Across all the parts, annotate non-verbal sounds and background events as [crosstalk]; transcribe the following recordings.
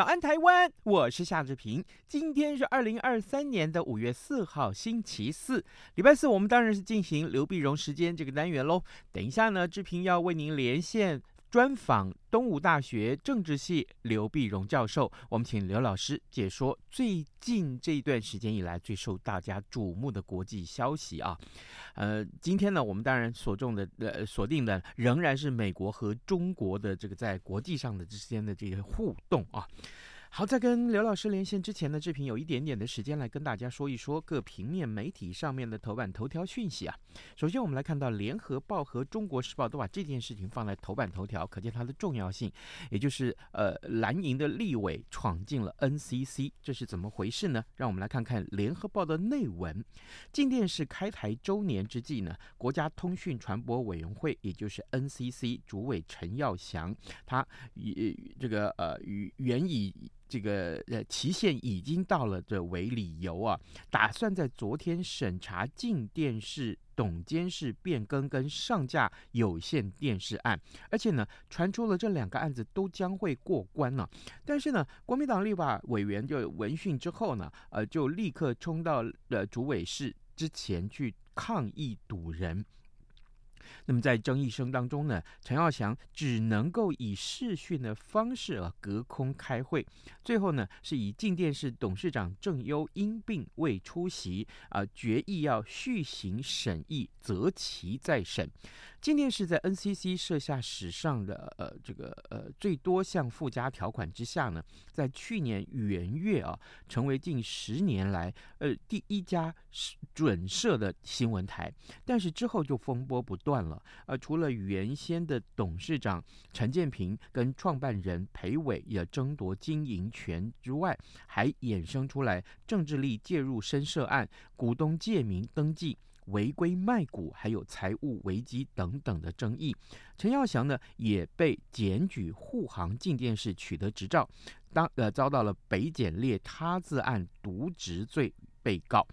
早安，台湾！我是夏志平。今天是二零二三年的五月四号，星期四，礼拜四。我们当然是进行刘碧荣时间这个单元喽。等一下呢，志平要为您连线。专访东吴大学政治系刘碧荣教授，我们请刘老师解说最近这一段时间以来最受大家瞩目的国际消息啊。呃，今天呢，我们当然锁重的呃锁定的仍然是美国和中国的这个在国际上的之间的这些互动啊。好，在跟刘老师连线之前呢，志平有一点点的时间来跟大家说一说各平面媒体上面的头版头条讯息啊。首先，我们来看到《联合报》和《中国时报》都把这件事情放在头版头条，可见它的重要性。也就是，呃，蓝营的立委闯进了 NCC，这是怎么回事呢？让我们来看看《联合报》的内文。静电视开台周年之际呢，国家通讯传播委员会，也就是 NCC 主委陈耀祥，他以这个呃与原以这个呃期限已经到了的为理由啊，打算在昨天审查静电视董监事变更跟上架有线电视案，而且呢传出了这两个案子都将会过关了。但是呢，国民党立法委员就闻讯之后呢，呃，就立刻冲到了主委室之前去抗议堵人。那么在争议声当中呢，陈耀祥只能够以视讯的方式啊隔空开会，最后呢是以静电视董事长郑优因病未出席啊，决议要续行审议，择期再审。静电视在 NCC 设下史上的呃这个呃最多项附加条款之下呢，在去年元月啊，成为近十年来呃第一家准设的新闻台，但是之后就风波不断了。呃，除了原先的董事长陈建平跟创办人裴伟也争夺经营权之外，还衍生出来政治力介入深涉案、股东借名登记。违规卖股，还有财务危机等等的争议，陈耀祥呢也被检举护航进电视取得执照，当呃遭到了北检列他字案渎职罪被告，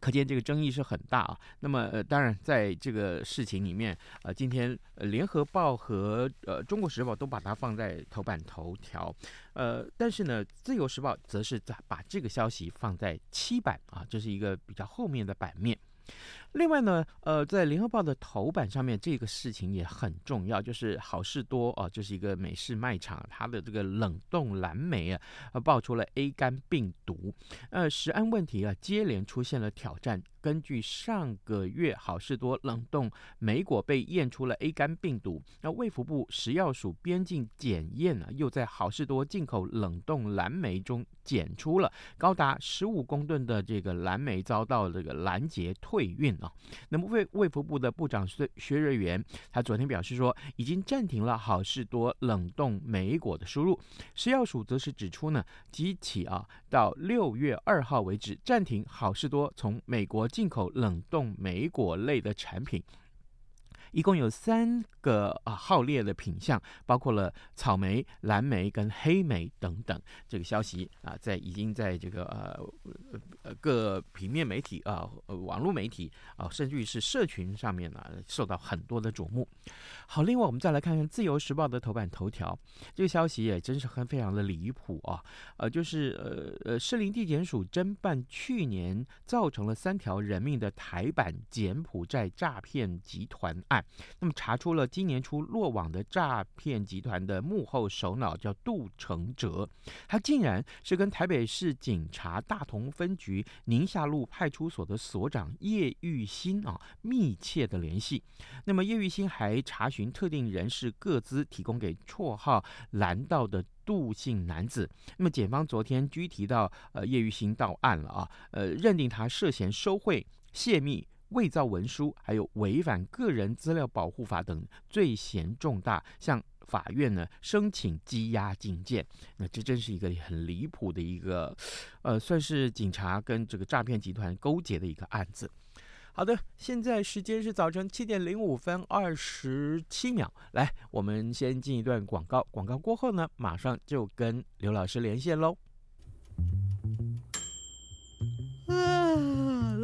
可见这个争议是很大啊。那么呃当然在这个事情里面，呃今天联合报和呃中国时报都把它放在头版头条，呃但是呢自由时报则是在把这个消息放在七版啊，这是一个比较后面的版面。另外呢，呃，在联合报的头版上面，这个事情也很重要，就是好事多啊，这、就是一个美式卖场，它的这个冷冻蓝莓啊，呃，爆出了 A 肝病毒，呃，食安问题啊，接连出现了挑战。根据上个月好事多冷冻莓果被验出了 A 肝病毒，那卫福部食药署边境检验呢，又在好事多进口冷冻蓝莓中检出了高达十五公吨的这个蓝莓遭到这个拦截退运啊。那么卫卫福部的部长薛薛瑞元，他昨天表示说，已经暂停了好事多冷冻莓果的输入。食药署则是指出呢，即起啊到六月二号为止，暂停好事多从美国。进口冷冻莓果类的产品，一共有三个啊号列的品相，包括了草莓、蓝莓跟黑莓等等。这个消息啊，在已经在这个呃呃各平面媒体啊、网络媒体啊，甚至于是社群上面呢、受到很多的瞩目。好，另外我们再来看看《自由时报》的头版头条，这个消息也真是很非常的离谱啊！呃，就是呃呃，士林地检署侦办去年造成了三条人命的台版柬埔寨诈骗集团案，那么查出了今年初落网的诈骗集团的幕后首脑叫杜成哲，他竟然是跟台北市警察大同分局宁夏路派出所的所长叶玉新啊密切的联系，那么叶玉新还查。询特定人士各资，提供给绰号“蓝道”的杜姓男子。那么，检方昨天拘提到呃叶玉新到案了啊，呃，认定他涉嫌收贿、泄密、伪造文书，还有违反个人资料保护法等罪嫌重大，向法院呢申请羁押禁见。那这真是一个很离谱的一个，呃，算是警察跟这个诈骗集团勾结的一个案子。好的，现在时间是早晨七点零五分二十七秒。来，我们先进一段广告，广告过后呢，马上就跟刘老师连线喽。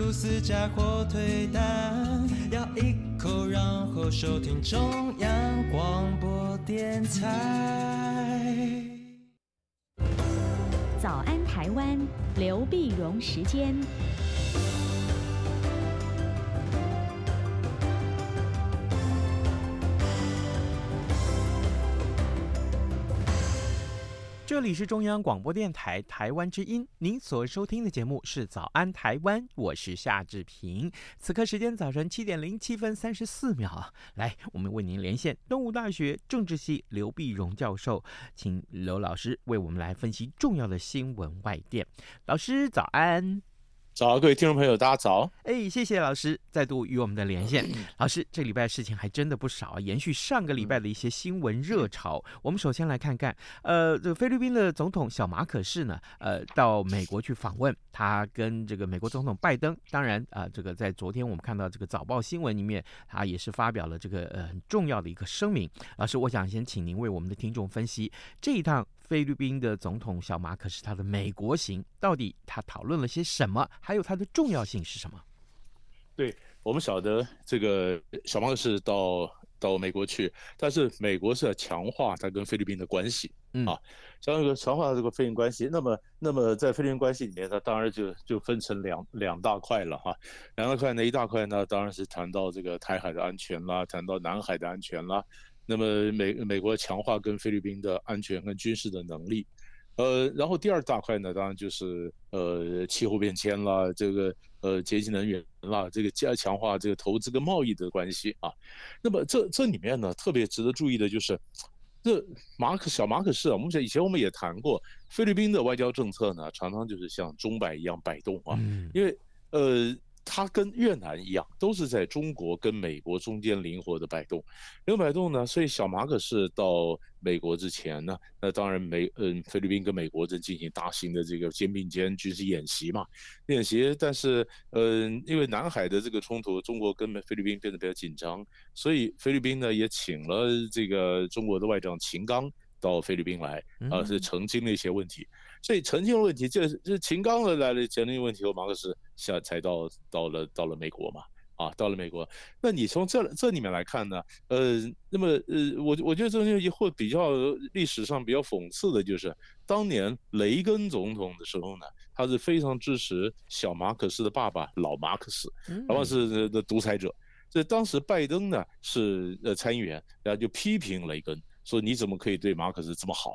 吐司加火腿蛋，咬一口，然后收听中央广播电台。早安，台湾，刘碧荣时间。这里是中央广播电台台湾之音，您所收听的节目是《早安台湾》，我是夏志平。此刻时间早晨七点零七分三十四秒，来，我们为您连线东吴大学政治系刘碧荣教授，请刘老师为我们来分析重要的新闻外电。老师早安。早，各位听众朋友，大家早！哎，谢谢老师再度与我们的连线。老师，这礼拜事情还真的不少啊，延续上个礼拜的一些新闻热潮。我们首先来看看，呃，这个菲律宾的总统小马可仕呢，呃，到美国去访问，他跟这个美国总统拜登，当然啊，呃，这个在昨天我们看到这个早报新闻里面，他也是发表了这个呃很重要的一个声明。老师，我想先请您为我们的听众分析这一趟。菲律宾的总统小马可是他的美国行，到底他讨论了些什么？还有它的重要性是什么？对，我们晓得这个小马可是到到美国去，但是美国是要强化他跟菲律宾的关系，嗯啊，强个强化这个菲律宾关系。那么，那么在菲律宾关系里面，它当然就就分成两两大块了哈。两大块呢，一大块呢，当然是谈到这个台海的安全啦，谈到南海的安全啦。那么美美国强化跟菲律宾的安全跟军事的能力，呃，然后第二大块呢，当然就是呃气候变迁啦，这个呃洁净能源啦，这个加强化这个投资跟贸易的关系啊。那么这这里面呢，特别值得注意的就是，这马可小马可仕啊，我们以前我们也谈过，菲律宾的外交政策呢，常常就是像钟摆一样摆动啊，因为呃。它跟越南一样，都是在中国跟美国中间灵活的摆动，灵活摆动呢。所以小马可是到美国之前呢，那当然美嗯菲律宾跟美国正进行大型的这个肩并肩军事演习嘛，演习。但是嗯，因为南海的这个冲突，中国跟菲律宾变得比较紧张，所以菲律宾呢也请了这个中国的外长秦刚到菲律宾来，啊，是澄清了一些问题。所以澄清了问题，这是秦刚的来了澄清问题后，马克思下才到到了到了美国嘛，啊，到了美国。那你从这这里面来看呢，呃，那么呃，我我觉得这东西会比较历史上比较讽刺的就是，当年雷根总统的时候呢，他是非常支持小马可思的爸爸老马克思，老马是的独裁者。这当时拜登呢是呃参议员，然后就批评雷根，说你怎么可以对马可思这么好？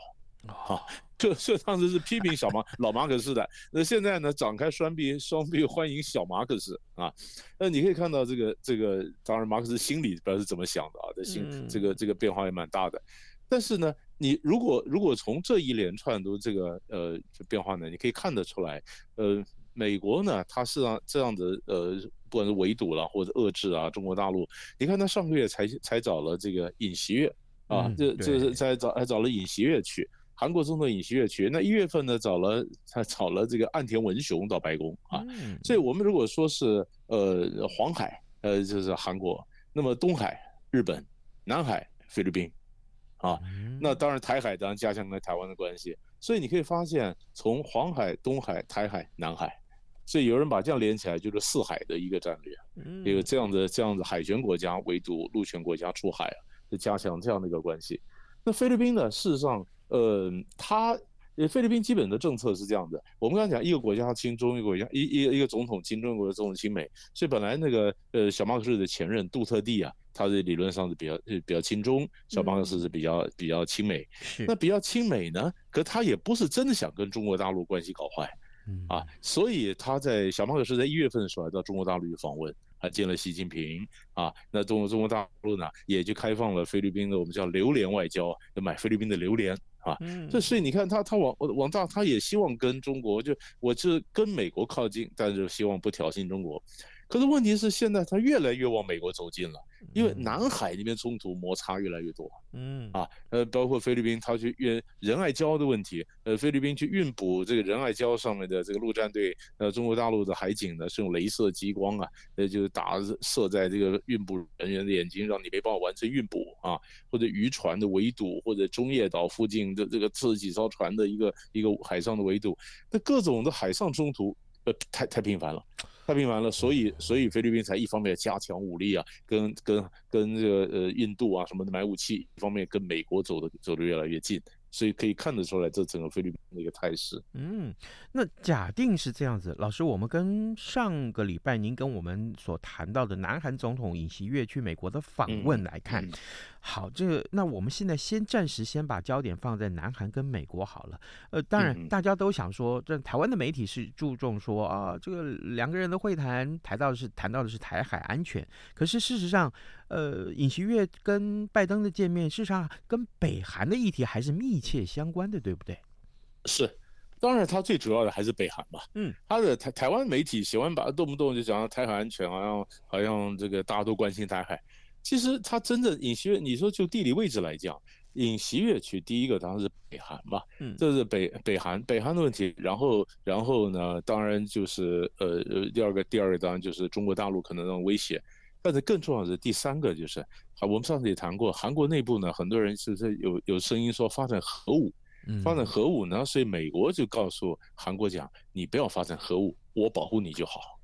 啊，这这当时是批评小马老马可仕的，那现在呢，展开双臂双臂欢迎小马可仕啊。那你可以看到这个这个，当然马克思心里不知道是怎么想的啊，这心这个这个变化也蛮大的。但是呢，你如果如果从这一连串的这个呃变化呢，你可以看得出来，呃，美国呢，它是让这样的呃，不管是围堵了或者遏制啊，中国大陆，你看他上个月才才找了这个尹锡悦啊，这这是才找还找了尹锡悦去，韩国总统尹锡悦去，那一月份呢找了他 [laughs] 找了这个岸田文雄到白宫啊，所以我们如果说是呃黄海呃就是韩国，那么东海日本，南海菲律宾。啊，那当然，台海当然加强跟台湾的关系，所以你可以发现，从黄海、东海、台海、南海，所以有人把这样连起来，就是四海的一个战略，一个这样的这样的海权国家围堵陆权国家出海啊，就加强这样的一个关系。那菲律宾呢？事实上，呃，他。呃，菲律宾基本的政策是这样的，我们刚才讲一个国家亲中，一个国家一一一个总统亲中国的总统亲美，所以本来那个呃小马克思的前任杜特地啊，他的理论上是比较比较亲中，小马克思是比较、嗯、比较亲美，那比较亲美呢，可他也不是真的想跟中国大陆关系搞坏，啊，所以他在小马可仕在一月份的时候来到中国大陆去访问。还见了习近平啊，那中国中国大陆呢，也就开放了菲律宾的我们叫榴莲外交，就买菲律宾的榴莲啊。这所以你看他他往往大，他也希望跟中国就我是跟美国靠近，但是希望不挑衅中国。可是问题是现在它越来越往美国走近了。因为南海那边冲突摩擦越来越多，嗯啊，呃，包括菲律宾它去运仁爱礁的问题，呃，菲律宾去运补这个仁爱礁上面的这个陆战队，呃，中国大陆的海警呢是用镭射激光啊，呃，就是打射在这个运补人员的眼睛，让你没办法完成运补啊，或者渔船的围堵，或者中业岛附近的这个四十几艘船的一个一个海上的围堵，那各种的海上冲突，呃，太太频繁了。太平完了，所以所以菲律宾才一方面加强武力啊，跟跟跟这个呃印度啊什么的买武器，一方面跟美国走的走的越来越近。所以可以看得出来，这整个菲律宾的一个态势。嗯，那假定是这样子，老师，我们跟上个礼拜您跟我们所谈到的南韩总统尹锡悦去美国的访问来看，嗯嗯、好，这个那我们现在先暂时先把焦点放在南韩跟美国好了。呃，当然大家都想说，这台湾的媒体是注重说啊，这个两个人的会谈谈到的是谈到的是台海安全，可是事实上。呃，尹锡悦跟拜登的见面，事实上跟北韩的议题还是密切相关的，对不对？是，当然他最主要的还是北韩嘛。嗯，他的台台湾媒体喜欢把动不动就讲到台海安全，好像好像这个大家都关心台海。其实他真的尹锡悦，你说就地理位置来讲，尹锡悦去第一个当然是北韩嘛。嗯，这是北北韩北韩的问题。然后然后呢，当然就是呃呃第二个第二个当然就是中国大陆可能的威胁。但是更重要的是第三个，就是好，我们上次也谈过，韩国内部呢，很多人是是有有声音说发展核武，发展核武呢，所以美国就告诉韩国讲，你不要发展核武，我保护你就好。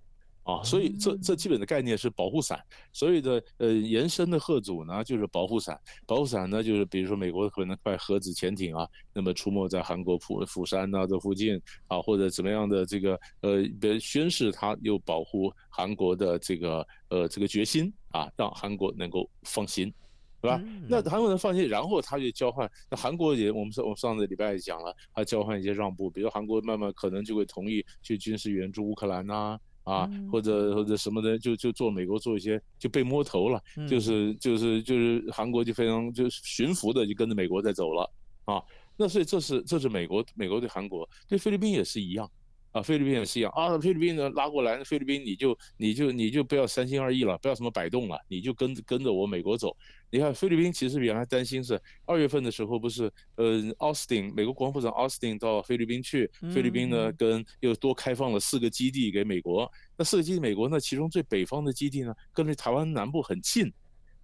啊，所以这这基本的概念是保护伞，所以的呃延伸的吓阻呢就是保护伞，保护伞呢就是比如说美国可能派核子潜艇啊，那么出没在韩国釜釜山呐这附近啊，或者怎么样的这个呃宣示他又保护韩国的这个呃这个决心啊，让韩国能够放心，对吧？那韩国人放心，然后他就交换，那韩国也我们上我们上个礼拜也讲了，他交换一些让步，比如韩国慢慢可能就会同意去军事援助乌克兰呐。啊，或者或者什么的，就就做美国做一些就被摸头了，就是就是就是韩国就非常就驯服的就跟着美国在走了。啊，那所以这是这是美国美国对韩国对菲律宾也是一样。啊，菲律宾也是一样啊，菲律宾呢拉过来，菲律宾你就你就你就不要三心二意了，不要什么摆动了，你就跟跟着我美国走。你看菲律宾其实原来担心是二月份的时候不是呃奥斯汀美国国防部长奥斯汀到菲律宾去，菲律宾呢跟又多开放了四个基地给美国，那四个基地美国呢其中最北方的基地呢跟着台湾南部很近，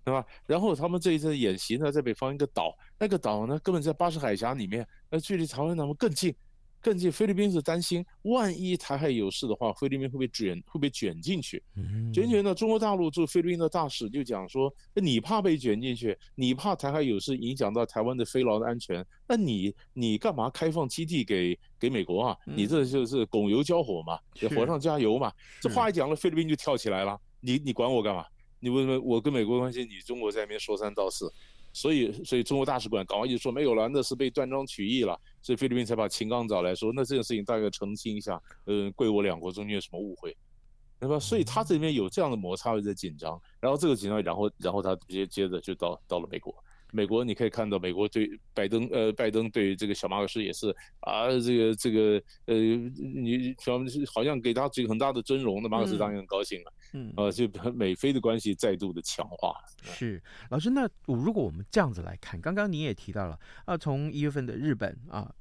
对吧？然后他们这一次演习呢在北方一个岛，那个岛呢根本在巴士海峡里面，那距离台湾南部更近。更近，菲律宾是担心，万一台海有事的话，菲律宾会被卷，会被卷进去。卷卷到中国大陆驻菲律宾的大使就讲说：“你怕被卷进去，你怕台海有事影响到台湾的飞劳的安全，那你你干嘛开放基地给给美国啊？你这就是拱油浇火嘛，火上加油嘛。”这话一讲了，菲律宾就跳起来了。你你管我干嘛？你为什么我跟美国关系？你中国在那边说三道四。所以，所以中国大使馆赶快就说没有了，那是被断章取义了。所以菲律宾才把秦刚找来说，那这件事情大概澄清一下，嗯，贵我两国中间有什么误会，那么？所以他这里面有这样的摩擦，有点紧张。然后这个紧张，然后然后他直接接着就到到了美国。美国你可以看到，美国对拜登呃，拜登对这个小马克思也是啊，这个这个呃，你好像给他这个很大的尊荣，那马克思当然很高兴了。嗯，呃，就美菲的关系再度的强化。是老师，那如果我们这样子来看，刚刚你也提到了啊，从一月份的日本啊。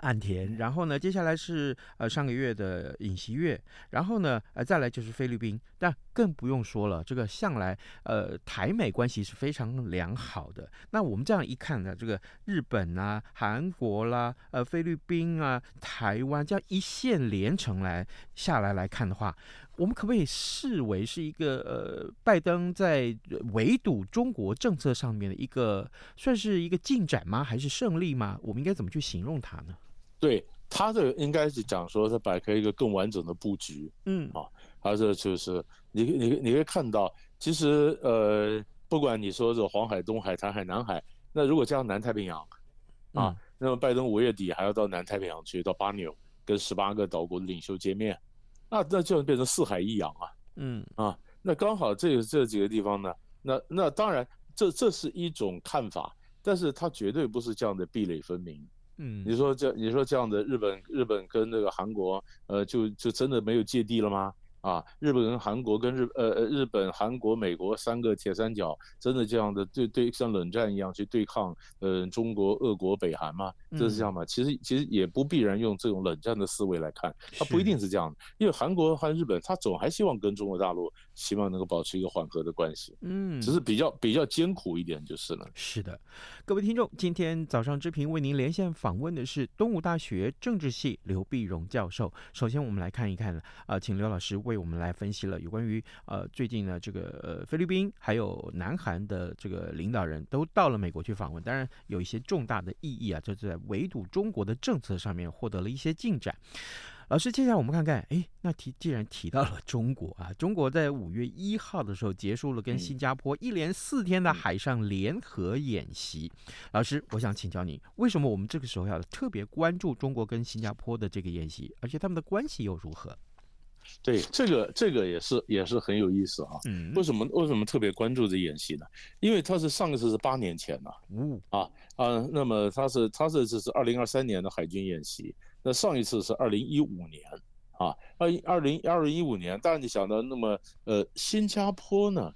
岸田，然后呢，接下来是呃上个月的尹锡悦，然后呢，呃再来就是菲律宾，但更不用说了，这个向来呃台美关系是非常良好的。那我们这样一看呢，这个日本啊、韩国啦、呃菲律宾啊、台湾这样一线连成来下来来看的话，我们可不可以视为是一个呃拜登在围堵中国政策上面的一个算是一个进展吗？还是胜利吗？我们应该怎么去形容它呢？对他这应该是讲说，他摆开一个更完整的布局，嗯啊，他这就是你你你可以看到，其实呃，不管你说是黄海、东海、台海、南海，那如果加上南太平洋，啊，那么拜登五月底还要到南太平洋去，到巴纽跟十八个岛国的领袖见面，那那就变成四海一洋啊，嗯啊，那刚好这这几个地方呢，那那当然这这是一种看法，但是它绝对不是这样的壁垒分明。嗯，你说这，你说这样的日本，日本跟那个韩国，呃，就就真的没有芥蒂了吗？啊，日本人韩国跟日呃呃日本韩国美国三个铁三角，真的这样的对对像冷战一样去对抗呃中国俄国北韩吗？这是这样吗？其实其实也不必然用这种冷战的思维来看，它不一定是这样的，因为韩国和日本他总还希望跟中国大陆希望能够保持一个缓和的关系，嗯，只是比较比较艰苦一点就是了。是的，各位听众，今天早上之平为您连线访问的是东吴大学政治系刘碧荣教授。首先我们来看一看啊、呃，请刘老师。为我们来分析了有关于呃最近呢这个呃菲律宾还有南韩的这个领导人都到了美国去访问，当然有一些重大的意义啊，就是在围堵中国的政策上面获得了一些进展。老师，接下来我们看看，哎，那提既然提到了中国啊，中国在五月一号的时候结束了跟新加坡一连四天的海上联合演习。老师，我想请教你，为什么我们这个时候要特别关注中国跟新加坡的这个演习，而且他们的关系又如何？对，这个这个也是也是很有意思啊。嗯，为什么为什么特别关注这演习呢？因为它是上一次是八年前呐。嗯啊啊，那么它是它是这是二零二三年的海军演习，那上一次是二零一五年啊，二二零二零一五年。但是你想到那么呃新加坡呢，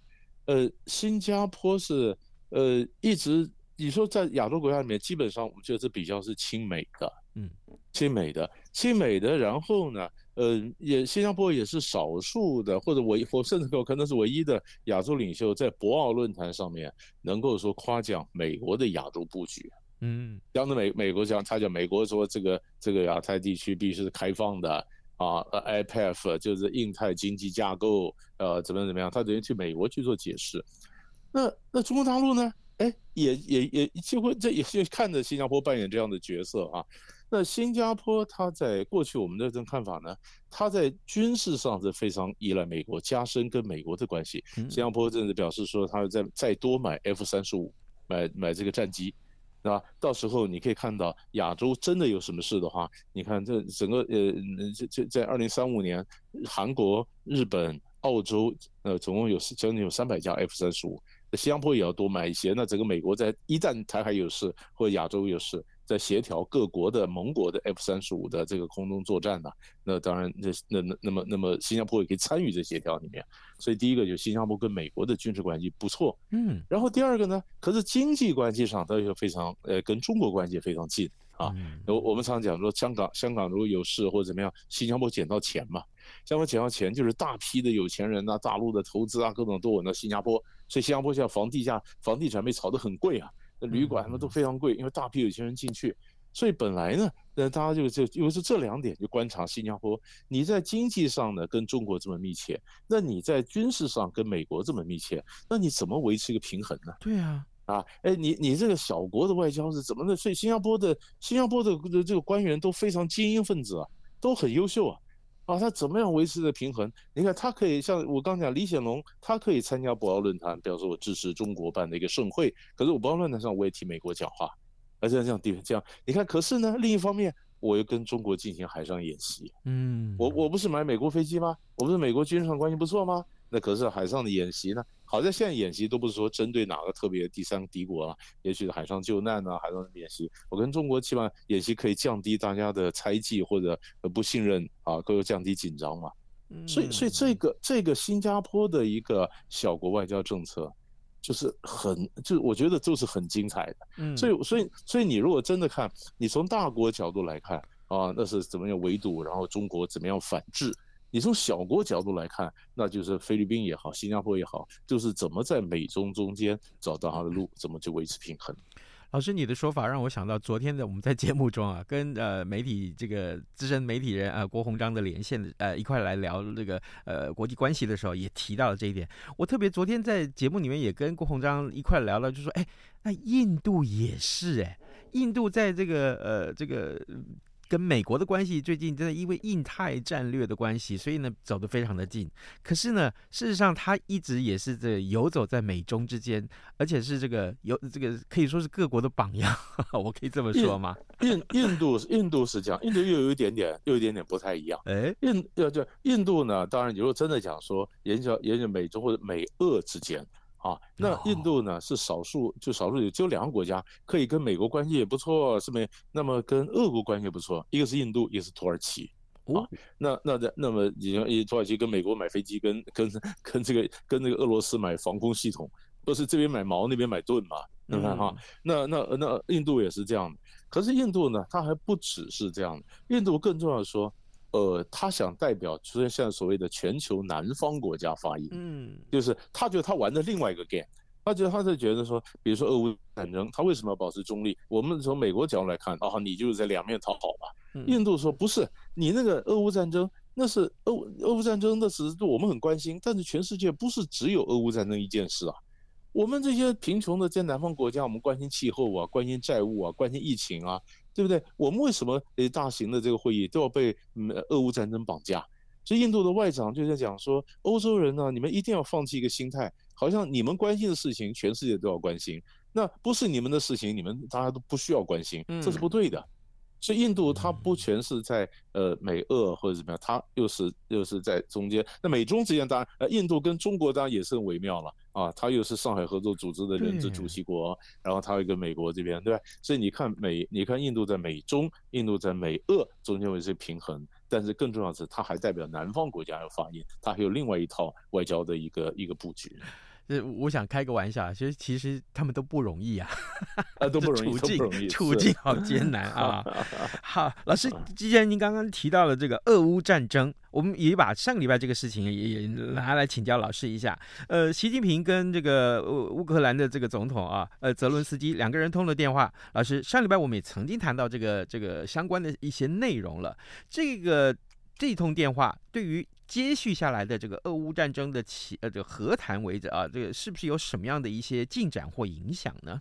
呃新加坡是呃一直你说在亚洲国家里面，基本上我们觉得是比较是亲美的，嗯，亲美的亲美的，然后呢。呃，也新加坡也是少数的，或者唯或甚至有可能是唯一的亚洲领袖，在博鳌论坛上面能够说夸奖美国的亚洲布局。嗯，讲的美美国讲，他讲美国说这个这个亚太地区必须是开放的啊，呃，IPEF 就是印太经济架构，呃，怎么怎么样，他等于去美国去做解释。那那中国大陆呢？哎，也也也就会这也是看着新加坡扮演这样的角色啊。那新加坡，它在过去我们的这种看法呢，它在军事上是非常依赖美国，加深跟美国的关系。新加坡甚至表示说，它在再多买 F 三十五，买买这个战机，那？到时候你可以看到，亚洲真的有什么事的话，你看这整个呃，这这在二零三五年，韩国、日本、澳洲，呃，总共有将近有三百架 F 三十五，新加坡也要多买一些。那整个美国在一旦台海有事或者亚洲有事，在协调各国的盟国的 F 三十五的这个空中作战呢，那当然那那那那么那么新加坡也可以参与这协调里面，所以第一个就是新加坡跟美国的军事关系不错，嗯，然后第二个呢，可是经济关系上它又非常呃跟中国关系非常近啊，我我们常讲说香港香港如果有事或者怎么样，新加坡捡到钱嘛，新加坡捡到钱就是大批的有钱人呐、啊，大陆的投资啊各种都稳到新加坡，所以新加坡现在房地价房地产被炒得很贵啊。旅馆什么都非常贵，因为大批有钱人进去，所以本来呢，那，大家就就因为是这两点就观察新加坡。你在经济上呢跟中国这么密切，那你在军事上跟美国这么密切，那你怎么维持一个平衡呢？对啊，啊，哎，你你这个小国的外交是怎么的？所以新加坡的新加坡的这个官员都非常精英分子啊，都很优秀啊。啊，他怎么样维持的平衡？你看，他可以像我刚讲李显龙，他可以参加博鳌论坛，比方说我支持中国办的一个盛会。可是我博鳌论坛上我也替美国讲话，而且这样地这样，你看，可是呢，另一方面我又跟中国进行海上演习。嗯，我我不是买美国飞机吗？我不是美国军事上关系不错吗？那可是海上的演习呢？好在现在演习都不是说针对哪个特别第三敌国了，也许是海上救难啊，海上演习。我跟中国起码演习可以降低大家的猜忌或者不信任啊，都有降低紧张嘛。所以，所以这个这个新加坡的一个小国外交政策，就是很，就我觉得就是很精彩的。嗯，所以，所以，所以你如果真的看，你从大国角度来看啊，那是怎么样围堵，然后中国怎么样反制。你从小国角度来看，那就是菲律宾也好，新加坡也好，就是怎么在美中中间找到它的路，怎么去维持平衡。老师，你的说法让我想到昨天的我们在节目中啊，跟呃媒体这个资深媒体人啊郭鸿章的连线呃一块来聊这个呃国际关系的时候，也提到了这一点。我特别昨天在节目里面也跟郭鸿章一块聊了，就说哎，那印度也是哎，印度在这个呃这个。跟美国的关系最近真的因为印太战略的关系，所以呢走得非常的近。可是呢，事实上他一直也是这游走在美中之间，而且是这个有这个可以说是各国的榜样。[laughs] 我可以这么说吗？印印度印度是这样，印度又有一点点又有一点点不太一样。哎，印要就印度呢，当然你如果真的讲说研究研究美中或者美俄之间。啊，那印度呢是少数，就少数有只有两个国家可以跟美国关系也不错，是没？那么跟俄国关系也不错，一个是印度，一个是土耳其。啊，那那那那么你像土耳其跟美国买飞机，跟跟跟这个跟这个俄罗斯买防空系统，都是这边买矛，那边买盾嘛？你看哈，那那那印度也是这样的。可是印度呢，它还不只是这样的，印度更重要的说。呃，他想代表出现现在所谓的全球南方国家发言，嗯，就是他觉得他玩的另外一个 game，他觉得他是觉得说，比如说俄乌战争，他为什么要保持中立？我们从美国角度来看，啊，你就是在两面讨好嘛。印度说不是，你那个俄乌战争，那是俄俄乌战争，那是我们很关心，但是全世界不是只有俄乌战争一件事啊。我们这些贫穷的在南方国家，我们关心气候啊，关心债务啊，关心疫情啊。对不对？我们为什么诶大型的这个会议都要被嗯俄乌战争绑架？所以印度的外长就在讲说，欧洲人呢，你们一定要放弃一个心态，好像你们关心的事情，全世界都要关心，那不是你们的事情，你们大家都不需要关心，这是不对的。所以印度它不全是在呃美俄或者怎么样，它又是又是在中间。那美中之间当然呃印度跟中国当然也是很微妙了啊，他又是上海合作组织的人资主席国，然后他又跟美国这边对吧？所以你看美，你看印度在美中，印度在美俄中间维持平衡，但是更重要的是它还代表南方国家要发言，它还有另外一套外交的一个一个布局。我想开个玩笑，其实其实他们都不容易啊，啊都不容易，[laughs] 处境处境好艰难啊。[laughs] 好，老师，既然您刚刚提到了这个俄乌战争，我们也把上个礼拜这个事情也也拿来请教老师一下。呃，习近平跟这个乌克兰的这个总统啊，呃，泽伦斯基两个人通了电话。老师，上礼拜我们也曾经谈到这个这个相关的一些内容了。这个这一通电话对于。接续下来的这个俄乌战争的起呃这个和谈为止啊，这个是不是有什么样的一些进展或影响呢？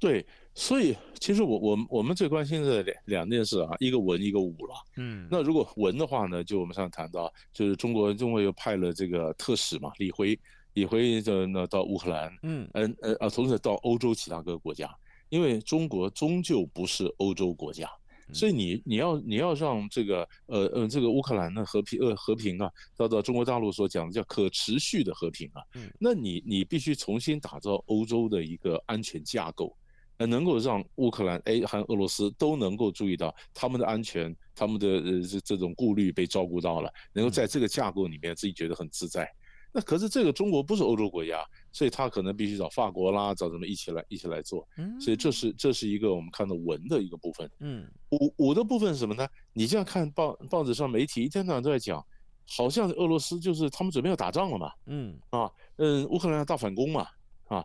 对，所以其实我我我们最关心的两两件事啊，一个文一个武了。嗯，那如果文的话呢，就我们上次谈到，就是中国中国又派了这个特使嘛，李辉，李辉就那到乌克兰，嗯嗯呃啊，同时到欧洲其他各个国家，因为中国终究不是欧洲国家。所以你你要你要让这个呃呃这个乌克兰的和平呃和平啊，到到中国大陆所讲的叫可持续的和平啊，那你你必须重新打造欧洲的一个安全架构，呃，能够让乌克兰哎和俄罗斯都能够注意到他们的安全，他们的呃这这种顾虑被照顾到了，能够在这个架构里面自己觉得很自在。那可是这个中国不是欧洲国家，所以他可能必须找法国啦，找什么一起来一起来做。所以这是这是一个我们看到文的一个部分。嗯，武武的部分是什么呢？你这样看报报纸上媒体一天到晚都在讲，好像俄罗斯就是他们准备要打仗了嘛。嗯啊嗯，乌克兰要大反攻嘛啊，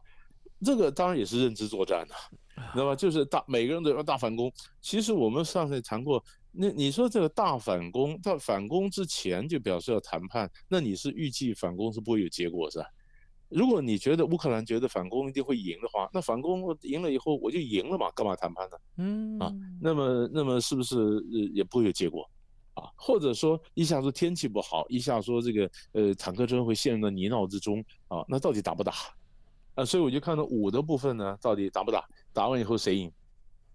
这个当然也是认知作战的，知道吧？就是大每个人都要大反攻。其实我们上次也谈过。那你说这个大反攻，到反攻之前就表示要谈判，那你是预计反攻是不会有结果是吧？如果你觉得乌克兰觉得反攻一定会赢的话，那反攻赢了以后我就赢了嘛，干嘛谈判呢？嗯啊，那么那么是不是也不会有结果啊？或者说一下说天气不好，一下说这个呃坦克车会陷入到泥淖之中啊，那到底打不打？啊，所以我就看到武的部分呢，到底打不打？打完以后谁赢？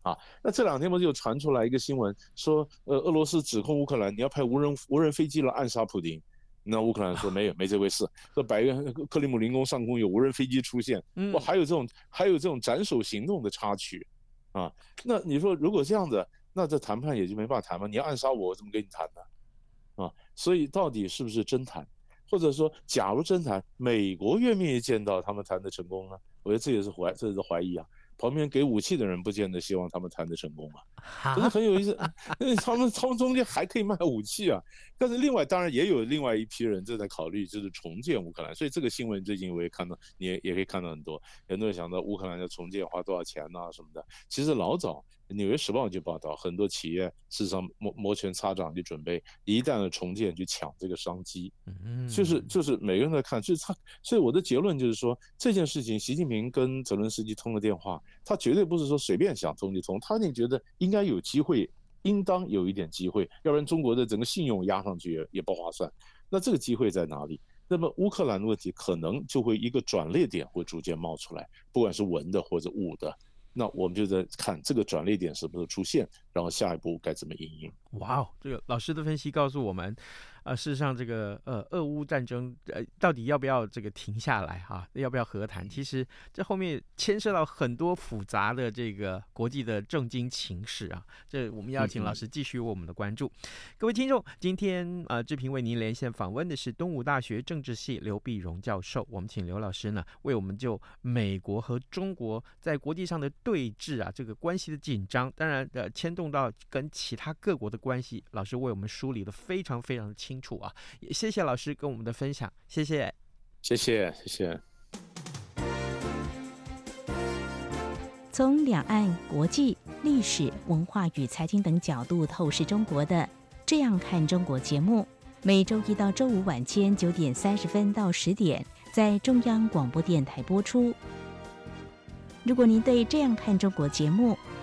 啊，那这两天不是又传出来一个新闻，说，呃，俄罗斯指控乌克兰，你要派无人无人飞机来暗杀普丁，那乌克兰说没有，没这回事。说百月克里姆林宫上空有无人飞机出现，我还有这种还有这种斩首行动的插曲，啊，那你说如果这样子，那这谈判也就没办法谈嘛？你要暗杀我，我怎么跟你谈呢？啊，所以到底是不是真谈？或者说，假如真谈，美国愿不愿意见到他们谈的成功呢？我觉得这也是怀，这也是怀疑啊。旁边给武器的人不见得希望他们谈得成功啊，可是很有意思，他们他们中间还可以卖武器啊。但是另外当然也有另外一批人正在考虑，就是重建乌克兰。所以这个新闻最近我也看到，你也也可以看到很多，很多人想到乌克兰要重建花多少钱呐什么的。其实老早。《纽约时报》就报道，很多企业事实上摩摩拳擦掌，就准备一旦的重建，去抢这个商机。嗯，就是就是每个人在看，就是他。所以我的结论就是说，这件事情，习近平跟泽伦斯基通了电话，他绝对不是说随便想通就通，他一定觉得应该有机会，应当有一点机会，要不然中国的整个信用压上去也也不划算。那这个机会在哪里？那么乌克兰的问题可能就会一个转捩点会逐渐冒出来，不管是文的或者武的。那我们就在看这个转捩点什么时候出现，然后下一步该怎么应对。哇哦，这个老师的分析告诉我们。呃，事实上，这个呃，俄乌战争呃，到底要不要这个停下来哈、啊？要不要和谈？其实这后面牵涉到很多复杂的这个国际的政经情势啊。这我们邀请老师继续为我们的关注。嗯、各位听众，今天啊，志平为您连线访问的是东吴大学政治系刘碧荣教授。我们请刘老师呢，为我们就美国和中国在国际上的对峙啊，这个关系的紧张，当然呃，牵动到跟其他各国的关系，老师为我们梳理的非常非常的清楚。清楚啊，也谢谢老师跟我们的分享，谢谢，谢谢，谢谢。从两岸、国际、历史、文化与财经等角度透视中国的《这样看中国》节目，每周一到周五晚间九点三十分到十点在中央广播电台播出。如果您对《这样看中国》节目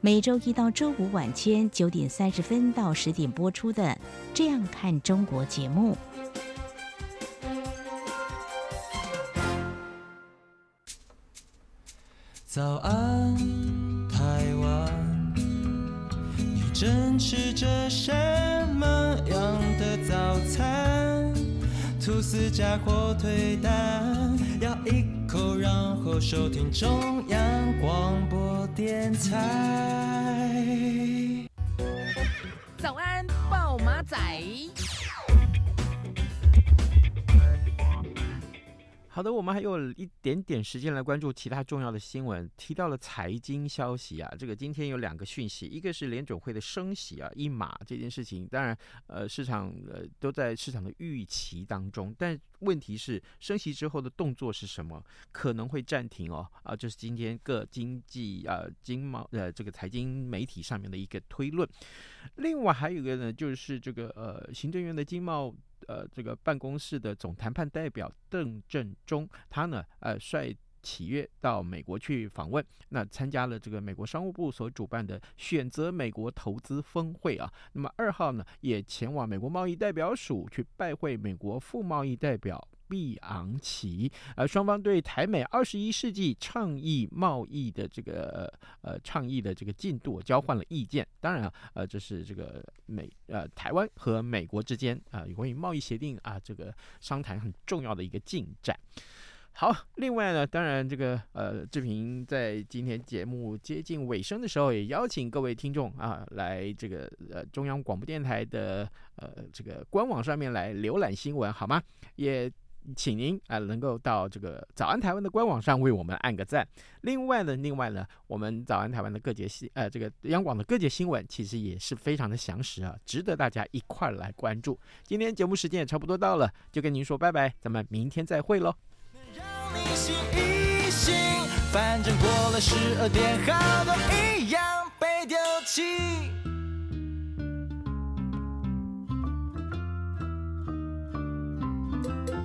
每周一到周五晚间九点三十分到十点播出的《这样看中国》节目。早安，台湾，你正吃着什么样的早餐？吐司加火腿蛋，咬一口，然后收听中央广播点菜。早安，暴马仔。好的，我们还有一点点时间来关注其他重要的新闻。提到了财经消息啊，这个今天有两个讯息，一个是联准会的升息啊，一码这件事情，当然呃市场呃都在市场的预期当中，但问题是升息之后的动作是什么？可能会暂停哦啊，这是今天各经济啊经贸呃这个财经媒体上面的一个推论。另外还有一个呢，就是这个呃行政院的经贸。呃，这个办公室的总谈判代表邓振中，他呢，呃，率企业到美国去访问，那参加了这个美国商务部所主办的选择美国投资峰会啊。那么二号呢，也前往美国贸易代表署去拜会美国副贸易代表。毕昂奇，呃，双方对台美二十一世纪倡议贸易的这个呃倡议的这个进度交换了意见。当然啊，呃，这是这个美呃台湾和美国之间啊有关于贸易协定啊这个商谈很重要的一个进展。好，另外呢，当然这个呃志平在今天节目接近尾声的时候，也邀请各位听众啊来这个呃中央广播电台的呃这个官网上面来浏览新闻，好吗？也。请您啊、能够到这个早安台湾的官网上为我们按个赞。另外呢，另外呢，我们早安台湾的各节新呃，这个央广的各节新闻其实也是非常的详实啊，值得大家一块来关注。今天节目时间也差不多到了，就跟您说拜拜，咱们明天再会喽。反正过了十二点，好多一样被丢弃。